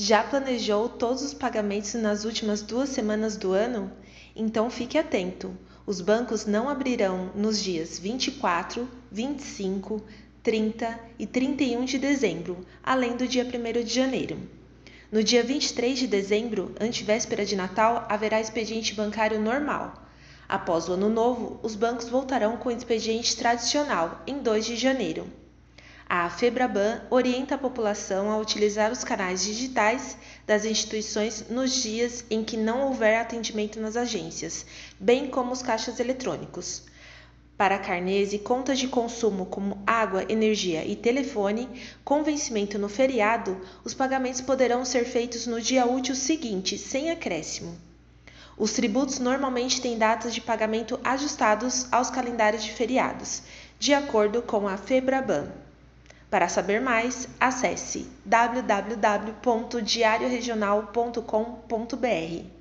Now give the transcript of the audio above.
Já planejou todos os pagamentos nas últimas duas semanas do ano? Então fique atento! Os bancos não abrirão nos dias 24, 25, 30 e 31 de dezembro, além do dia 1 de janeiro. No dia 23 de dezembro, antevéspera de Natal, haverá expediente bancário normal. Após o Ano Novo, os bancos voltarão com o expediente tradicional, em 2 de janeiro. A FEBRABAN orienta a população a utilizar os canais digitais das instituições nos dias em que não houver atendimento nas agências, bem como os caixas eletrônicos. Para carnês e contas de consumo como água, energia e telefone, com vencimento no feriado, os pagamentos poderão ser feitos no dia útil seguinte, sem acréscimo. Os tributos normalmente têm datas de pagamento ajustados aos calendários de feriados, de acordo com a FEBRABAN. Para saber mais, acesse www.diarioregional.com.br.